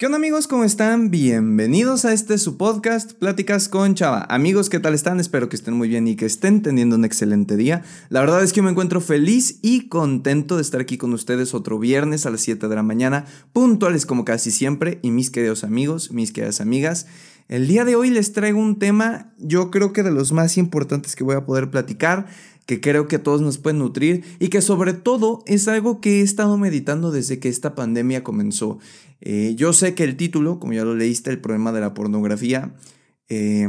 ¿Qué onda amigos? ¿Cómo están? Bienvenidos a este su podcast, Pláticas con Chava. Amigos, ¿qué tal están? Espero que estén muy bien y que estén teniendo un excelente día. La verdad es que me encuentro feliz y contento de estar aquí con ustedes otro viernes a las 7 de la mañana, puntuales como casi siempre. Y mis queridos amigos, mis queridas amigas, el día de hoy les traigo un tema, yo creo que de los más importantes que voy a poder platicar que creo que a todos nos pueden nutrir y que sobre todo es algo que he estado meditando desde que esta pandemia comenzó. Eh, yo sé que el título, como ya lo leíste, el problema de la pornografía, eh,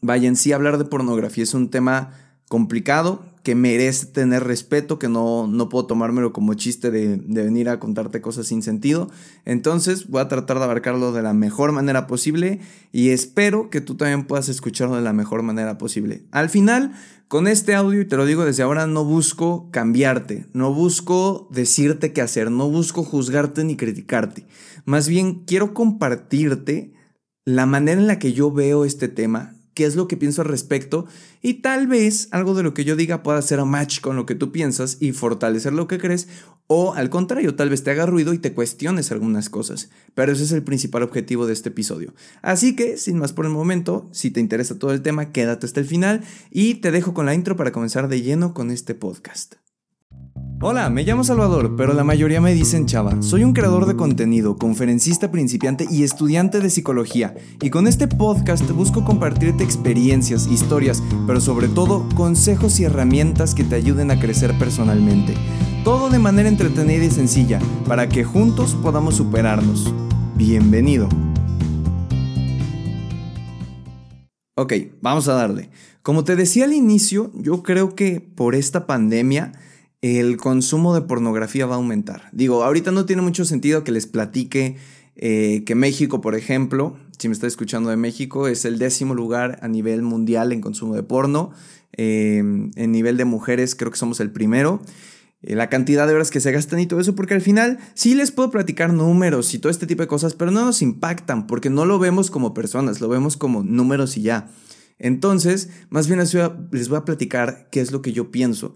vaya en sí hablar de pornografía es un tema complicado, que merece tener respeto, que no, no puedo tomármelo como chiste de, de, venir a contarte cosas sin sentido. Entonces voy a tratar de abarcarlo de la mejor manera posible y espero que tú también puedas escucharlo de la mejor manera posible. Al final, con este audio, y te lo digo desde ahora, no busco cambiarte, no busco decirte qué hacer, no busco juzgarte ni criticarte. Más bien quiero compartirte la manera en la que yo veo este tema, qué es lo que pienso al respecto y tal vez algo de lo que yo diga pueda hacer a match con lo que tú piensas y fortalecer lo que crees o al contrario, tal vez te haga ruido y te cuestiones algunas cosas. Pero ese es el principal objetivo de este episodio. Así que, sin más por el momento, si te interesa todo el tema, quédate hasta el final y te dejo con la intro para comenzar de lleno con este podcast. Hola, me llamo Salvador, pero la mayoría me dicen Chava. Soy un creador de contenido, conferencista principiante y estudiante de psicología. Y con este podcast busco compartirte experiencias, historias, pero sobre todo consejos y herramientas que te ayuden a crecer personalmente. Todo de manera entretenida y sencilla, para que juntos podamos superarnos. Bienvenido. Ok, vamos a darle. Como te decía al inicio, yo creo que por esta pandemia el consumo de pornografía va a aumentar. Digo, ahorita no tiene mucho sentido que les platique eh, que México, por ejemplo, si me está escuchando de México, es el décimo lugar a nivel mundial en consumo de porno. Eh, en nivel de mujeres creo que somos el primero. Eh, la cantidad de horas que se gastan y todo eso, porque al final sí les puedo platicar números y todo este tipo de cosas, pero no nos impactan porque no lo vemos como personas, lo vemos como números y ya. Entonces, más bien les voy a platicar qué es lo que yo pienso.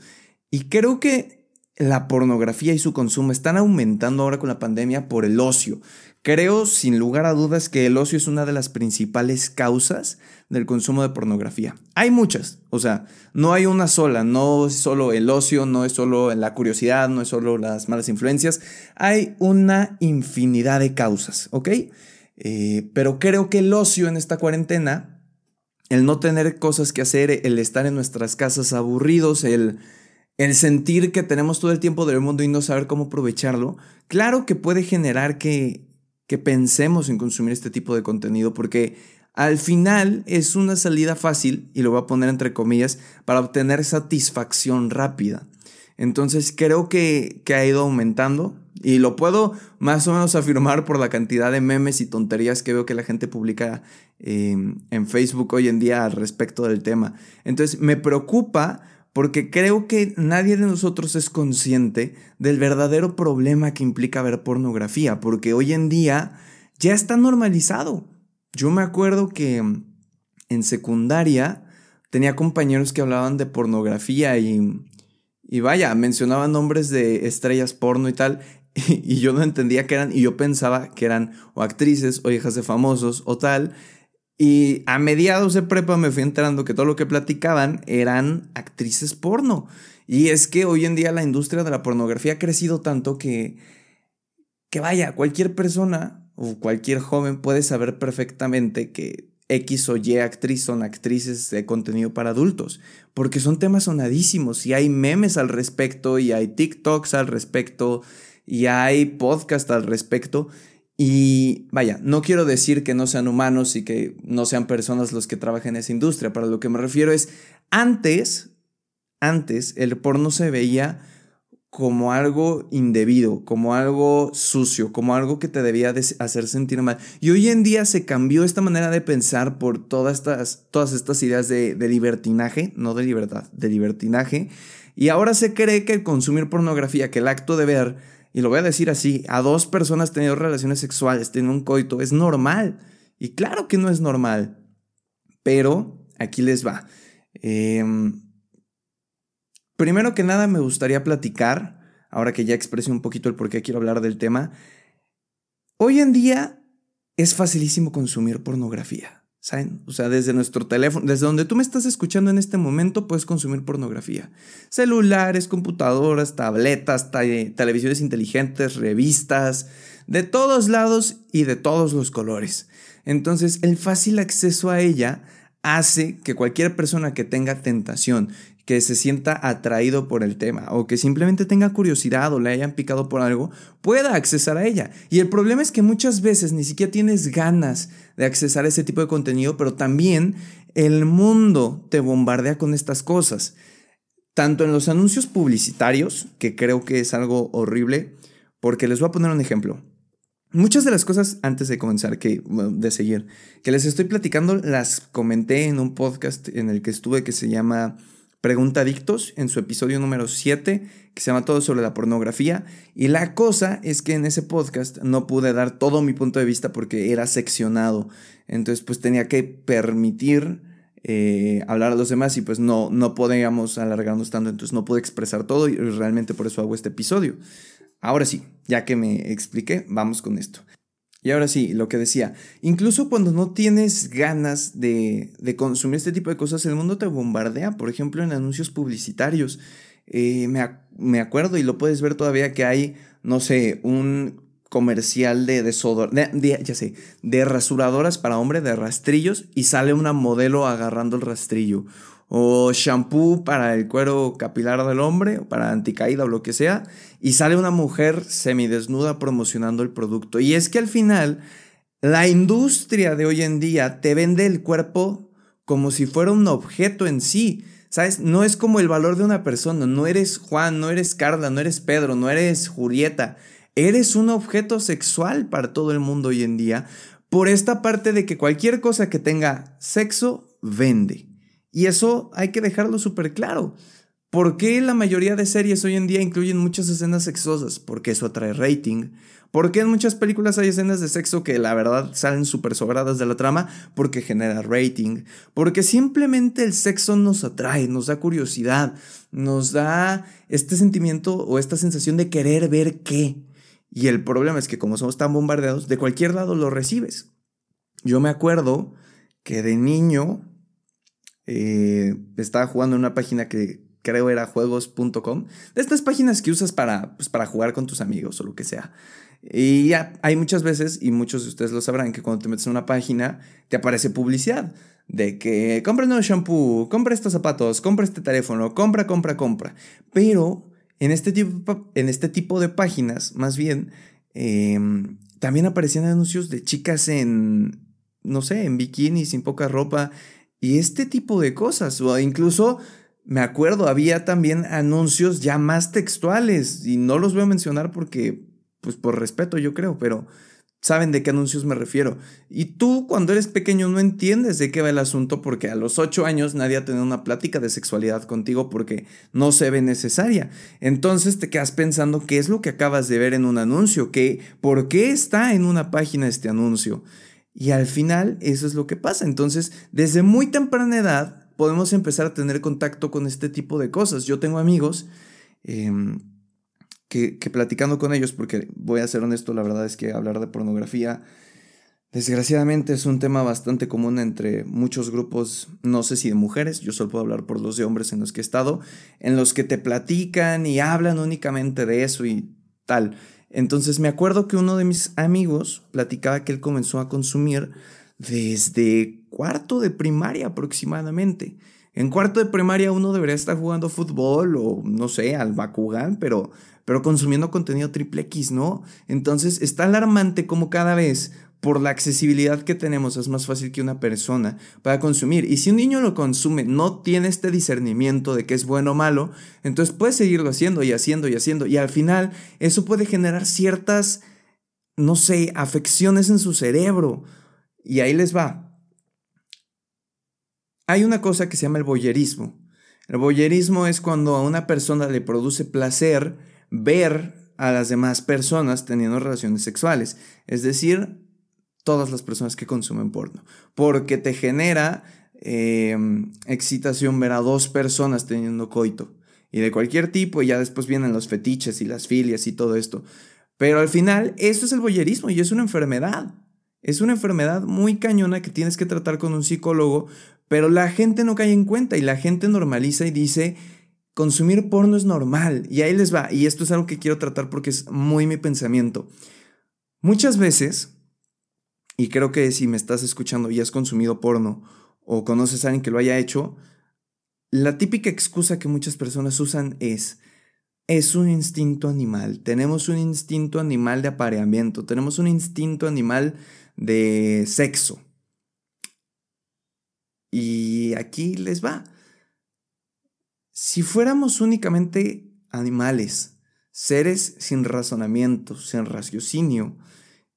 Y creo que la pornografía y su consumo están aumentando ahora con la pandemia por el ocio. Creo sin lugar a dudas que el ocio es una de las principales causas del consumo de pornografía. Hay muchas, o sea, no hay una sola, no es solo el ocio, no es solo la curiosidad, no es solo las malas influencias, hay una infinidad de causas, ¿ok? Eh, pero creo que el ocio en esta cuarentena, el no tener cosas que hacer, el estar en nuestras casas aburridos, el el sentir que tenemos todo el tiempo del mundo y no saber cómo aprovecharlo, claro que puede generar que, que pensemos en consumir este tipo de contenido porque al final es una salida fácil, y lo voy a poner entre comillas, para obtener satisfacción rápida. Entonces creo que, que, ha ido aumentando y lo puedo más o menos afirmar por la cantidad de memes y tonterías que veo que la gente publica eh, en Facebook hoy en día al respecto del tema. Entonces me preocupa porque creo que nadie de nosotros es consciente del verdadero problema que implica ver pornografía, porque hoy en día ya está normalizado. Yo me acuerdo que en secundaria tenía compañeros que hablaban de pornografía y, y vaya, mencionaban nombres de estrellas porno y tal, y, yo no entendía qué eran, y yo pensaba que eran o actrices o hijas de famosos o tal, y a mediados de prepa me fui enterando que todo lo que platicaban eran actrices porno. Y es que hoy en día la industria de la pornografía ha crecido tanto que, que vaya, cualquier persona o cualquier joven puede saber perfectamente que X o Y actriz son actrices de contenido para adultos, porque son temas sonadísimos y hay memes al respecto y hay TikToks al respecto y hay podcast al respecto. Y vaya, no quiero decir que no sean humanos y que no sean personas los que trabajan en esa industria. Para lo que me refiero es, antes, antes el porno se veía como algo indebido, como algo sucio, como algo que te debía hacer sentir mal. Y hoy en día se cambió esta manera de pensar por todas estas, todas estas ideas de, de libertinaje, no de libertad, de libertinaje. Y ahora se cree que el consumir pornografía, que el acto de ver y lo voy a decir así, a dos personas teniendo relaciones sexuales, teniendo un coito, es normal. Y claro que no es normal. Pero aquí les va. Em, primero que nada me gustaría platicar, ahora que ya expresé un poquito el por qué quiero hablar del tema. Hoy en día es facilísimo consumir pornografía. ¿Saben? O sea, desde nuestro teléfono, desde donde tú me estás escuchando en este momento, puedes consumir pornografía. Celulares, computadoras, tabletas, televisiones inteligentes, revistas, de todos lados y de todos los colores. Entonces, el fácil acceso a ella hace que cualquier persona que tenga tentación que se sienta atraído por el tema o que simplemente tenga curiosidad o le hayan picado por algo, pueda accesar a ella. Y el problema es que muchas veces ni siquiera tienes ganas de accesar a ese tipo de contenido, pero también el mundo te bombardea con estas cosas. Tanto en los anuncios publicitarios, que creo que es algo horrible, porque les voy a poner un ejemplo. Muchas de las cosas, antes de comenzar, que, de seguir, que les estoy platicando, las comenté en un podcast en el que estuve que se llama Pregunta Adictos en su episodio número 7, que se llama Todo sobre la pornografía. Y la cosa es que en ese podcast no pude dar todo mi punto de vista porque era seccionado. Entonces, pues tenía que permitir eh, hablar a los demás y pues no, no podíamos alargarnos tanto. Entonces no pude expresar todo y realmente por eso hago este episodio. Ahora sí, ya que me expliqué, vamos con esto. Y ahora sí, lo que decía, incluso cuando no tienes ganas de, consumir este tipo de cosas, el mundo te bombardea, por ejemplo, en anuncios publicitarios. Eh, me, acuerdo y lo puedes ver todavía que hay, no sé, un comercial de de, ya sé, de rasuradoras para hombre, de rastrillos, y sale una modelo agarrando el rastrillo o shampoo para el cuero capilar del hombre, para anticaída o lo que sea, y sale una mujer semidesnuda promocionando el producto. Y es que al final, la industria de hoy en día te vende el cuerpo como si fuera un objeto en sí. ¿Sabes? No es como el valor de una persona. No eres Juan, no eres Carla, no eres Pedro, no eres Julieta. Eres un objeto sexual para todo el mundo hoy en día por esta parte de que cualquier cosa que tenga sexo vende. Y eso hay que dejarlo súper claro. ¿Por qué la mayoría de series hoy en día incluyen muchas escenas sexosas? Porque eso atrae rating. ¿Por qué en muchas películas hay escenas de sexo que la verdad salen súper sobradas de la trama? Porque genera rating. Porque simplemente el sexo nos atrae, nos da curiosidad, nos da este sentimiento o esta sensación de querer ver qué. Y el problema es que como somos tan bombardeados, de cualquier lado lo recibes. Yo me acuerdo que de niño eh, estaba jugando en una página que creo era juegos.com, de estas páginas que usas para, pues, para jugar con tus amigos o lo que sea. Y ya hay muchas veces, y muchos de ustedes lo sabrán, que cuando te metes en una página te aparece publicidad de que compra un nuevo shampoo, compra estos zapatos, compra este teléfono, compra, compra, compra. Pero en este tipo, en este tipo de páginas, más bien, em, también aparecían anuncios de chicas en, no sé, en bikini, sin poca ropa, y este tipo de cosas, o incluso me acuerdo, había también anuncios ya más textuales y no los voy a mencionar porque, pues por respeto yo creo, pero saben de qué anuncios me refiero. Y tú cuando eres pequeño no entiendes de qué va el asunto porque a los ocho años nadie ha tenido una plática de sexualidad contigo porque no se ve necesaria. Entonces te quedas pensando qué es lo que acabas de ver en un anuncio, ¿Qué, por qué está en una página este anuncio. Y al final eso es lo que pasa. Entonces, desde muy temprana edad podemos empezar a tener contacto con este tipo de cosas. Yo tengo amigos em, que, que, platicando con ellos, porque voy a ser honesto, la verdad es que hablar de pornografía, desgraciadamente es un tema bastante común entre muchos grupos, no sé si de mujeres, yo solo puedo hablar por los de hombres en los que he estado, en los que te platican y hablan únicamente de eso y tal. Entonces me acuerdo que uno de mis amigos platicaba que él comenzó a consumir desde cuarto de primaria aproximadamente. En cuarto de primaria uno debería estar jugando fútbol o no sé, al Bakugan, pero, pero consumiendo contenido triple X, ¿no? Entonces está alarmante como cada vez por la accesibilidad que tenemos es más fácil que una persona pueda consumir. Y si un niño lo consume, no tiene este discernimiento de que es bueno o malo, entonces puede seguirlo haciendo y haciendo y haciendo. Y al final eso puede generar ciertas, no sé, afecciones en su cerebro. Y ahí les va. Hay una cosa que se llama el boyerismo. El boyerismo es cuando a una persona le produce placer ver a las demás personas teniendo relaciones sexuales. Es decir, todas las personas que consumen porno, porque te genera em, excitación ver a dos personas teniendo coito y de cualquier tipo y ya después vienen los fetiches y las filias y todo esto. Pero al final, eso es el boyerismo y es una enfermedad. Es una enfermedad muy cañona que tienes que tratar con un psicólogo, pero la gente no cae en cuenta y la gente normaliza y dice, consumir porno es normal. Y ahí les va, y esto es algo que quiero tratar porque es muy mi pensamiento. Muchas veces, y creo que si me estás escuchando y has consumido porno o conoces a alguien que lo haya hecho, la típica excusa que muchas personas usan es, es un instinto animal, tenemos un instinto animal de apareamiento, tenemos un instinto animal de sexo. Y aquí les va. Si fuéramos únicamente animales, seres sin razonamiento, sin raciocinio,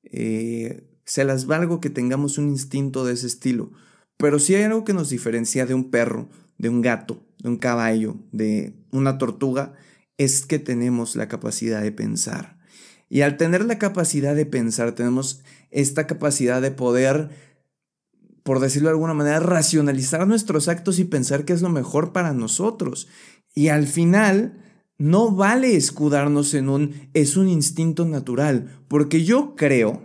eh, se las valgo que tengamos un instinto de ese estilo. Pero si hay algo que nos diferencia de un perro, de un gato, de un caballo, de una tortuga, es que tenemos la capacidad de pensar. Y al tener la capacidad de pensar, tenemos esta capacidad de poder, por decirlo de alguna manera, racionalizar nuestros actos y pensar que es lo mejor para nosotros. Y al final, no vale escudarnos en un es un instinto natural, porque yo creo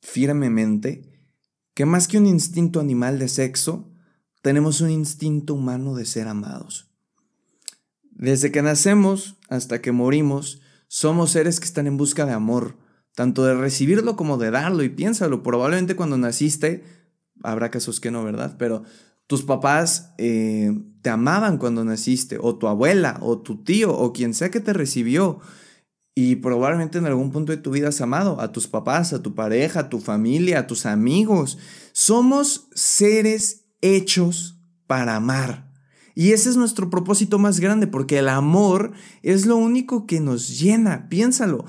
firmemente que más que un instinto animal de sexo, tenemos un instinto humano de ser amados. Desde que nacemos hasta que morimos, somos seres que están en busca de amor, tanto de recibirlo como de darlo. Y piénsalo, probablemente cuando naciste, habrá casos que no, ¿verdad? Pero tus papás eh, te amaban cuando naciste, o tu abuela, o tu tío, o quien sea que te recibió. Y probablemente en algún punto de tu vida has amado a tus papás, a tu pareja, a tu familia, a tus amigos. Somos seres hechos para amar. Y ese es nuestro propósito más grande, porque el amor es lo único que nos llena. Piénsalo.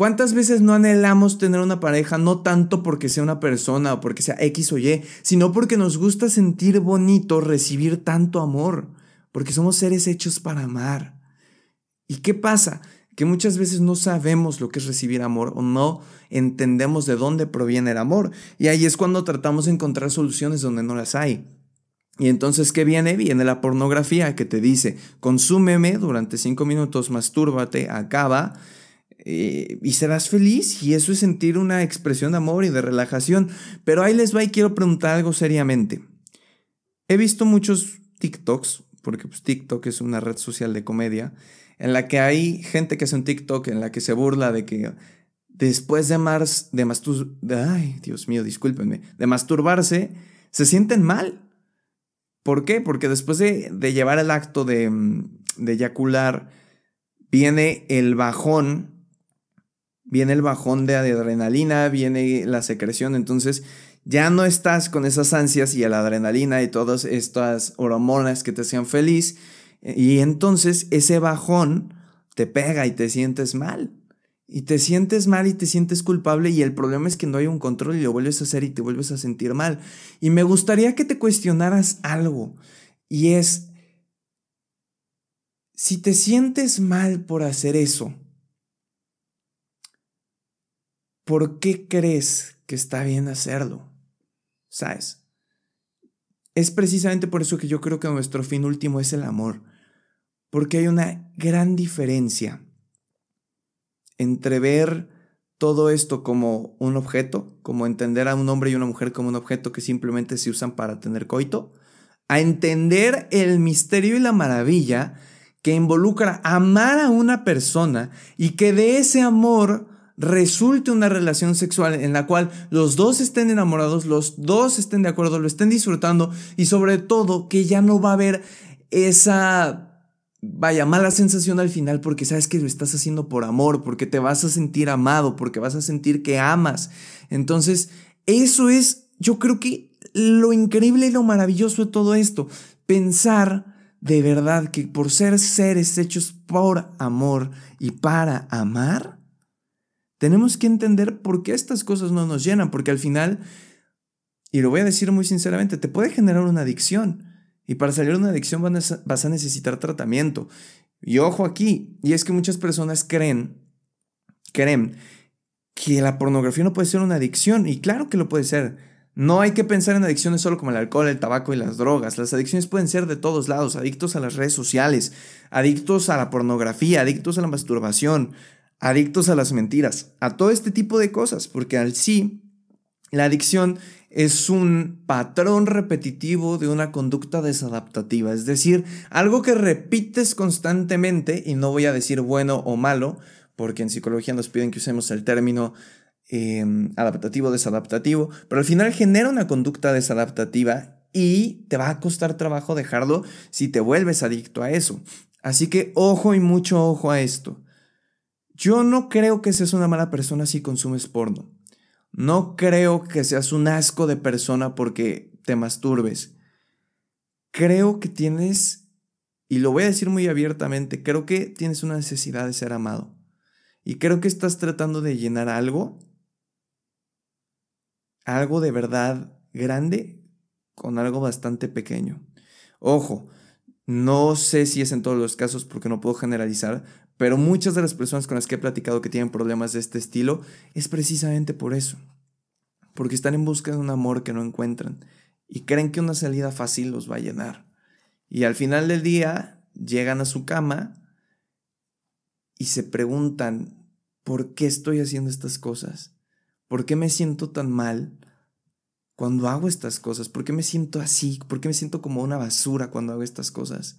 ¿Cuántas veces no anhelamos tener una pareja no tanto porque sea una persona o porque sea X o Y, sino porque nos gusta sentir bonito recibir tanto amor? Porque somos seres hechos para amar. ¿Y qué pasa? Que muchas veces no sabemos lo que es recibir amor o no entendemos de dónde proviene el amor. Y ahí es cuando tratamos de encontrar soluciones donde no las hay. Y entonces, ¿qué viene? Viene la pornografía que te dice, consúmeme durante cinco minutos, mastúrbate, acaba eh, y serás feliz. Y eso es sentir una expresión de amor y de relajación. Pero ahí les va y quiero preguntar algo seriamente. He visto muchos TikToks, porque pues, TikTok es una red social de comedia, en la que hay gente que hace un TikTok en la que se burla de que después de, mars, de, ay, Dios mío, discúlpenme, de masturbarse, se sienten mal ¿Por qué? Porque después de, llevar el acto de, mm, de eyacular, viene el bajón, viene el bajón de adrenalina, viene la secreción, entonces ya no estás con esas ansias y la adrenalina y todas estas hormonas que te hacían feliz, y entonces ese bajón te pega y te sientes mal. Y te sientes mal y te sientes culpable y el problema es que no hay un control y lo vuelves a hacer y te vuelves a sentir mal. Y me gustaría que te cuestionaras algo y es, si te sientes mal por hacer eso, ¿por qué crees que está bien hacerlo? ¿Sabes? Es precisamente por eso que yo creo que nuestro fin último es el amor, porque hay una gran diferencia entre ver todo esto como un objeto, como entender a un hombre y una mujer como un objeto que simplemente se usan para tener coito, a entender el misterio y la maravilla que involucra amar a una persona y que de ese amor resulte una relación sexual en la cual los dos estén enamorados, los dos estén de acuerdo, lo estén disfrutando y sobre todo que ya no va a haber esa vaya, mala sensación al final porque sabes que lo estás haciendo por amor, porque te vas a sentir amado, porque vas a sentir que amas. Entonces, eso es, yo creo que lo increíble y lo maravilloso de todo esto, pensar de verdad que por ser seres hechos por amor y para amar, tenemos que entender por qué estas cosas no nos llenan, porque al final, y lo voy a decir muy sinceramente, te puede generar una adicción. Y para salir de una adicción vas a necesitar tratamiento. Y ojo aquí, y es que muchas personas creen, creen que la pornografía no puede ser una adicción. Y claro que lo puede ser. No hay que pensar en adicciones solo como el alcohol, el tabaco y las drogas. Las adicciones pueden ser de todos lados. Adictos a las redes sociales, adictos a la pornografía, adictos a la masturbación, adictos a las mentiras, a todo este tipo de cosas, porque al sí, la adicción es un patrón repetitivo de una conducta desadaptativa, es decir, algo que repites constantemente, y no voy a decir bueno o malo, porque en psicología nos piden que usemos el término em, adaptativo, desadaptativo, pero al final genera una conducta desadaptativa y te va a costar trabajo dejarlo si te vuelves adicto a eso. Así que ojo y mucho ojo a esto. Yo no creo que seas una mala persona si consumes porno. No creo que seas un asco de persona porque te masturbes. Creo que tienes, y lo voy a decir muy abiertamente, creo que tienes una necesidad de ser amado. Y creo que estás tratando de llenar algo, algo de verdad grande, con algo bastante pequeño. Ojo, no sé si es en todos los casos porque no puedo generalizar, pero muchas de las personas con las que he platicado que tienen problemas de este estilo es precisamente por eso. Porque están en busca de un amor que no encuentran y creen que una salida fácil los va a llenar. Y al final del día llegan a su cama y se preguntan, ¿por qué estoy haciendo estas cosas? ¿Por qué me siento tan mal cuando hago estas cosas? ¿Por qué me siento así? ¿Por qué me siento como una basura cuando hago estas cosas?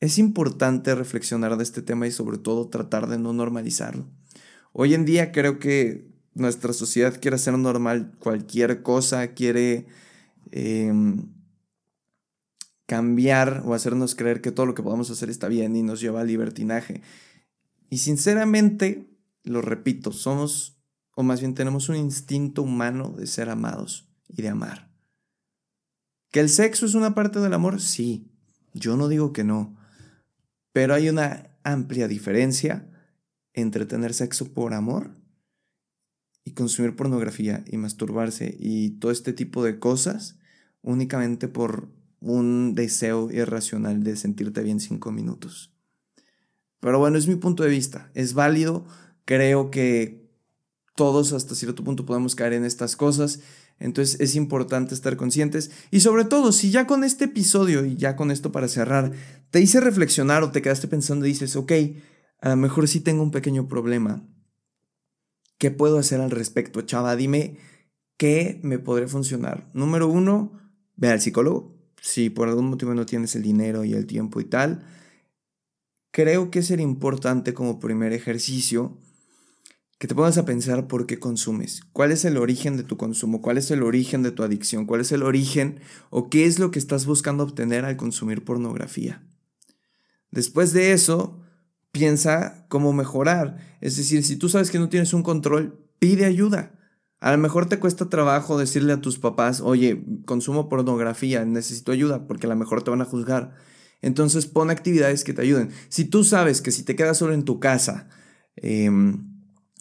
Es importante reflexionar de este tema y sobre todo tratar de no normalizarlo. Hoy en día creo que nuestra sociedad quiere hacer normal cualquier cosa, quiere em, cambiar o hacernos creer que todo lo que podamos hacer está bien y nos lleva al libertinaje. Y sinceramente, lo repito, somos, o más bien tenemos un instinto humano de ser amados y de amar. ¿Que el sexo es una parte del amor? Sí, yo no digo que no. Pero hay una amplia diferencia entre tener sexo por amor y consumir pornografía y masturbarse y todo este tipo de cosas únicamente por un deseo irracional de sentirte bien cinco minutos. Pero bueno, es mi punto de vista, es válido, creo que todos hasta cierto punto podemos caer en estas cosas entonces es importante estar conscientes y sobre todo si ya con este episodio y ya con esto para cerrar te hice reflexionar o te quedaste pensando y dices, ok, a lo mejor sí tengo un pequeño problema. ¿Qué puedo hacer al respecto, chava? Dime qué me podría funcionar. Número uno, ve al psicólogo. Si por algún motivo no tienes el dinero y el tiempo y tal, creo que sería importante como primer ejercicio que te pongas a pensar por qué consumes, cuál es el origen de tu consumo, cuál es el origen de tu adicción, cuál es el origen o qué es lo que estás buscando obtener al consumir pornografía. Después de eso, piensa cómo mejorar. Es decir, si tú sabes que no tienes un control, pide ayuda. A lo mejor te cuesta trabajo decirle a tus papás, oye, consumo pornografía, necesito ayuda, porque a lo mejor te van a juzgar. Entonces pon actividades que te ayuden. Si tú sabes que si te quedas solo en tu casa, eh,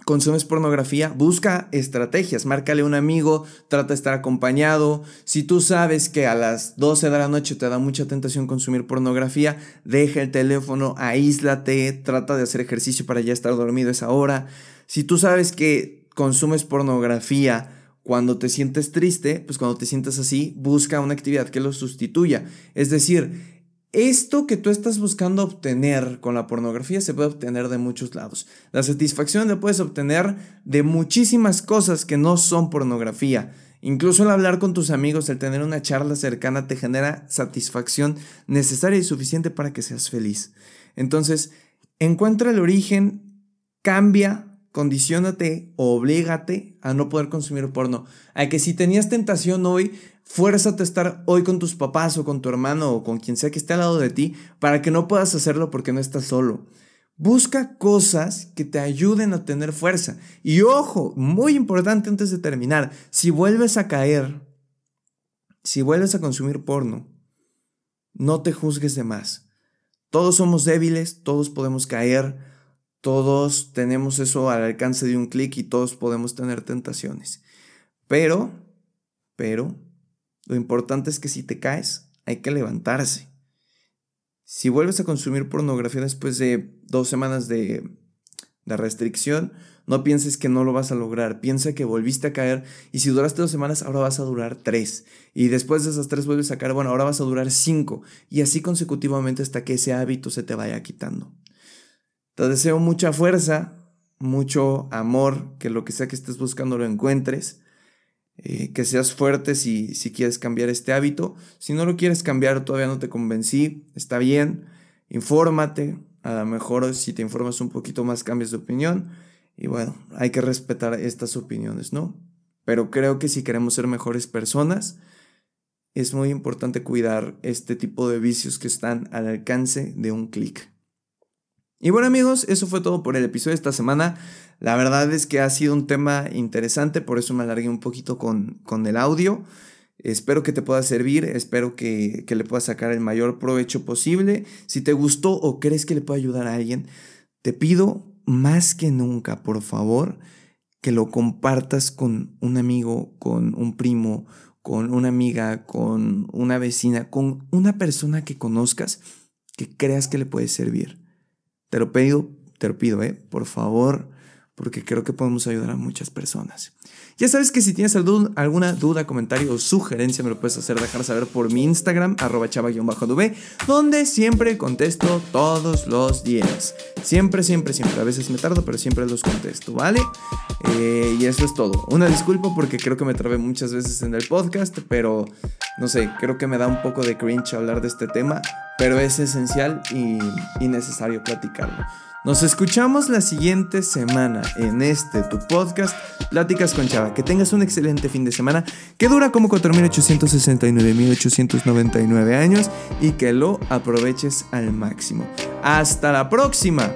consumes pornografía, busca estrategias, márcale a un amigo, trata de estar acompañado. Si tú sabes que a las 12 de la noche te da mucha tentación consumir pornografía, deja el teléfono, aíslate, trata de hacer ejercicio para ya estar dormido esa hora. Si tú sabes que consumes pornografía cuando te sientes triste, pues cuando te sientas así, busca una actividad que lo sustituya. Es decir, esto que tú estás buscando obtener con la pornografía se puede obtener de muchos lados. La satisfacción la puedes obtener de muchísimas cosas que no son pornografía. Incluso el hablar con tus amigos, el tener una charla cercana te genera satisfacción necesaria y suficiente para que seas feliz. Entonces, encuentra el origen, cambia, condicionate, oblígate a no poder consumir porno. A que si tenías tentación hoy, Fuérzate a estar hoy con tus papás o con tu hermano o con quien sea que esté al lado de ti para que no puedas hacerlo porque no estás solo. Busca cosas que te ayuden a tener fuerza. Y ojo, muy importante antes de terminar, si vuelves a caer, si vuelves a consumir porno, no te juzgues de más. Todos somos débiles, todos podemos caer, todos tenemos eso al alcance de un clic y todos podemos tener tentaciones. Pero, pero, lo importante es que si te caes, hay que levantarse. Si vuelves a consumir pornografía después de dos semanas de, restricción, no pienses que no lo vas a lograr. Piensa que volviste a caer y si duraste dos semanas, ahora vas a durar tres. Y después de esas tres vuelves a caer, bueno, ahora vas a durar cinco. Y así consecutivamente hasta que ese hábito se te vaya quitando. Te deseo mucha fuerza, mucho amor, que lo que sea que estés buscando lo encuentres. Eh, que seas fuerte si, si quieres cambiar este hábito. Si no lo quieres cambiar, todavía no te convencí, está bien. Infórmate, a lo mejor si te informas un poquito más cambias de opinión. Y bueno, hay que respetar estas opiniones, ¿no? Pero creo que si queremos ser mejores personas, es muy importante cuidar este tipo de vicios que están al alcance de un clic. Y bueno amigos, eso fue todo por el episodio de esta semana. La verdad es que ha sido un tema interesante, por eso me alargué un poquito con, con el audio. Espero que te pueda servir, espero que, que, le puedas sacar el mayor provecho posible. Si te gustó o crees que le puede ayudar a alguien, te pido más que nunca, por favor, que lo compartas con un amigo, con un primo, con una amiga, con una vecina, con una persona que conozcas que creas que le puede servir. Te lo pido, te lo pido, ¿eh? Por favor, porque creo que podemos ayudar a muchas personas. Ya sabes que si tienes alguna duda, comentario o sugerencia, me lo puedes hacer dejar saber por mi Instagram, arroba chava-dv, donde siempre contesto todos los días. Siempre, siempre, siempre. A veces me tardo, pero siempre los contesto, ¿vale? Eh, y eso es todo. Una disculpa porque creo que me trabé muchas veces en el podcast, pero no sé, creo que me da un poco de cringe hablar de este tema pero es esencial y, necesario platicarlo. Nos escuchamos la siguiente semana en este tu podcast, Pláticas con Chava. Que tengas un excelente fin de semana que dura como 4.869.899 años y que lo aproveches al máximo. Hasta la próxima.